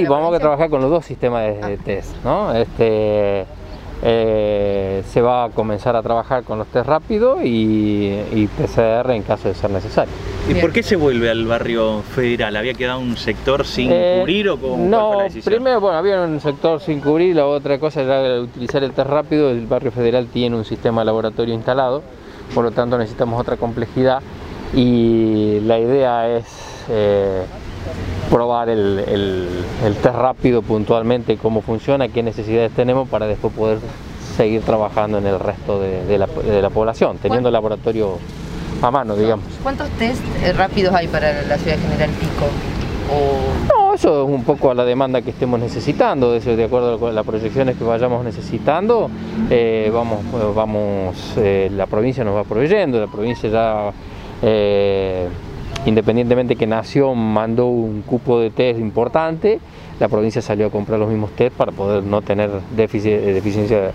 Y vamos a trabajar con los dos sistemas de, de test, ¿no? Este, eh, se va a comenzar a trabajar con los test rápidos y, y PCR en caso de ser necesario. ¿Y Bien. por qué se vuelve al barrio federal? ¿Había quedado un sector sin Eh, cubrir o cómo cuál No, fue la decisión? primero, bueno, había un sector sin cubrir, la otra cosa era utilizar el test rápido, el barrio federal tiene un sistema de laboratorio instalado, por lo tanto necesitamos otra complejidad y la idea es eh, probar el, el- el test rápido puntualmente, cómo funciona, qué necesidades tenemos para después poder seguir trabajando en el resto de, de la, de la población, teniendo el laboratorio a mano, digamos. ¿Cuántos test eh, rápidos hay para la ciudad General Pico? O... No, eso es un poco a la demanda que estemos necesitando, de acuerdo con las proyecciones que vayamos necesitando, eh, vamos, vamos, eh, la provincia nos va proveyendo, la provincia ya, eh, independientemente que nació, mandó un cupo de test importante, la provincia salió a comprar los mismos test para poder no tener déficit, eh, deficiencia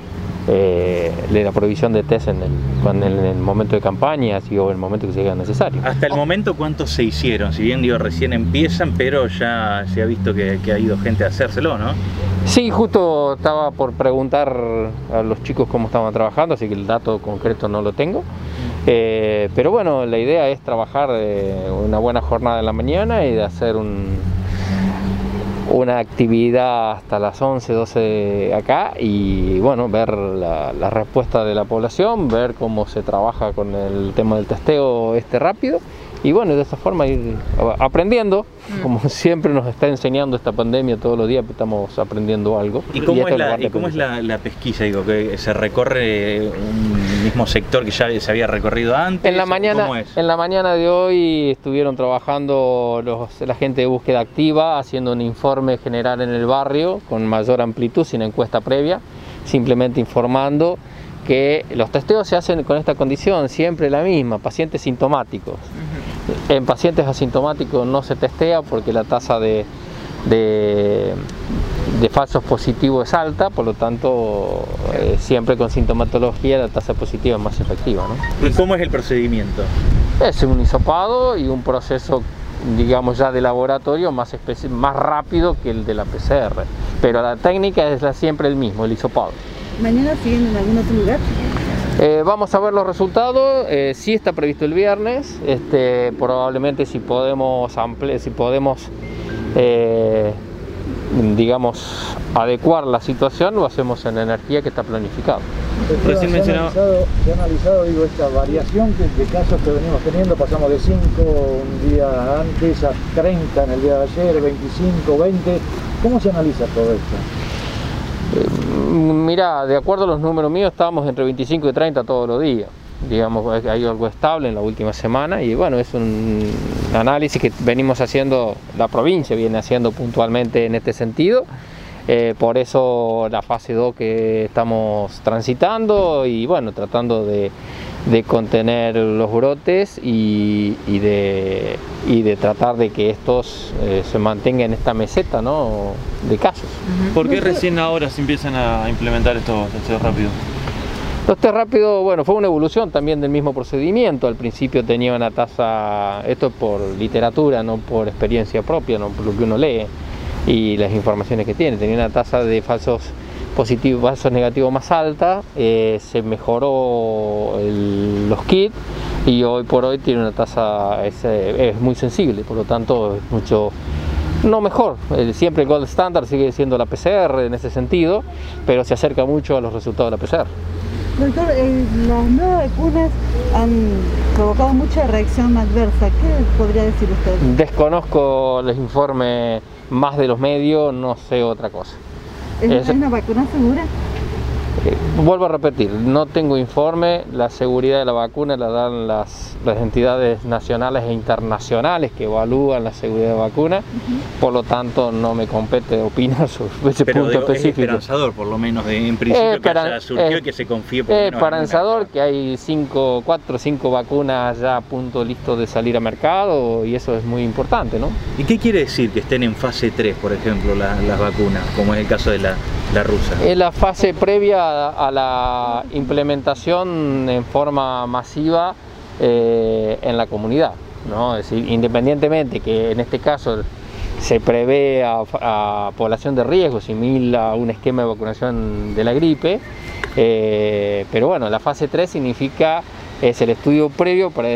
eh, de la provisión de test en el, cuando- en el momento de campañas y o en el momento que sea necesario. Hasta el momento, ¿cuántos se hicieron? Si bien digo, recién empiezan, pero ya se ha visto que, que ha ido gente a hacérselo, ¿no? Sí, justo estaba por preguntar a los chicos cómo estaban trabajando, así que el dato concreto no lo tengo. Eh, pero bueno, la idea es trabajar eh, una buena jornada en la mañana y de hacer un, una actividad hasta las 11, 12 acá y bueno, ver la, la respuesta de la población, ver cómo se trabaja con el tema del testeo este rápido y bueno, de esa forma ir aprendiendo, como siempre nos está enseñando esta pandemia todos los días, estamos aprendiendo algo. ¿Y cómo es, la, y cómo es la, la pesquisa? Digo, que se recorre un mismo sector que ya se había recorrido antes. En la ¿o mañana, ¿Cómo es? en la mañana de hoy estuvieron trabajando los- la gente de búsqueda activa, haciendo un informe general en el barrio con mayor amplitud, sin encuesta previa, simplemente informando que los testeos se hacen con esta condición, siempre la misma, pacientes sintomáticos. En pacientes asintomáticos no se testea porque la tasa de, de, de falsos positivos es alta, por lo tanto eh, siempre con sintomatología la tasa positiva es más efectiva. ¿no? ¿Y cómo es el procedimiento? Es un hisopado y un proceso, digamos ya de laboratorio más rápido que el de la PCR. Pero la técnica es la, siempre el mismo, el hisopado. ¿Mañana siguen en algún otro lugar? Eh, vamos a ver los resultados. Eh, sí está previsto el viernes. Este, probablemente si podemos ampliar, si podemos, eh, digamos, adecuar la situación, lo hacemos en energía que está planificado. Recién se ha mencionaba- analizado, se ha analizado digo, esta variación que- de casos que venimos teniendo, pasamos de 5 un día antes a 30 en el día de ayer, 25, 20. ¿Cómo se analiza todo esto? Mira, de acuerdo a los números míos, estábamos entre 25 y 30 todos los días. Digamos, hay hay algo estable en la última semana y bueno, es un análisis que venimos haciendo, la provincia viene haciendo puntualmente en este sentido. Eh, por eso la fase 2 que estamos transitando y bueno, tratando de, de contener los brotes y, y de, y de tratar de que estos eh, se mantengan en esta meseta ¿no? de casos. ¿Por qué recién ahora se empiezan a implementar estos testeos rápidos? Los test rápidos, bueno, fue una evolución también del mismo procedimiento. Al principio tenía una tasa, esto es por literatura, no por experiencia propia, no por lo que uno lee y las informaciones que tiene. Tenía una tasa de falsos positivos, falsos negativos más alta, eh, se mejoró el- los kits y hoy por hoy tiene una tasa, es, eh, es muy sensible, por lo tanto es mucho no mejor, el- siempre el gold standard sigue siendo la PCR en ese sentido, pero se acerca mucho a los resultados de la PCR. Doctor, eh, las nuevas vacunas han provocado mucha reacción adversa. ¿Qué podría decir usted? Desconozco los informes más de los medios, no sé otra cosa. ¿Es, es- una vacuna segura? Eh, vuelvo a repetir, no tengo informe, la seguridad de la vacuna la dan las, las entidades nacionales e internacionales que evalúan la seguridad de la vacuna, por lo tanto no me compete opinar sobre ese Pero punto digo, es específico. esperanzador, por lo menos, de- en principio Eh, que surgido eh, y que se confíe por lo Es menos esperanzador que hay cinco, cuatro o cinco vacunas ya a punto listo de salir a mercado y eso es muy importante, ¿no? ¿Y qué quiere decir que estén en fase 3, por ejemplo, la- las vacunas, como es el caso de la, Es la fase previa a la implementación en forma masiva eh, en la comunidad. ¿no? Es decir, independientemente que en este caso se prevé a, a población de riesgo, similar a un esquema de vacunación de la gripe, eh, pero bueno, la fase 3 significa es el estudio previo, para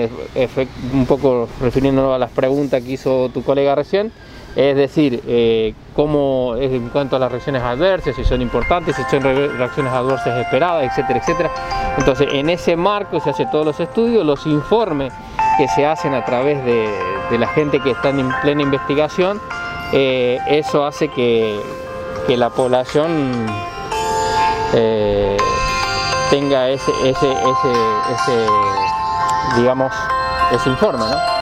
un poco refiriéndonos a las preguntas que hizo tu colega recién, es decir, eh, cómo es en cuanto a las reacciones adversas, si son importantes, si son reacciones adversas esperadas, etcétera, etcétera. Entonces, en ese marco se hace todos los estudios, los informes que se hacen a través de, la gente que está en plena investigación, eh, eso hace que, la población eh, tenga ese, ese, ese, ese, digamos, ese informe, ¿no?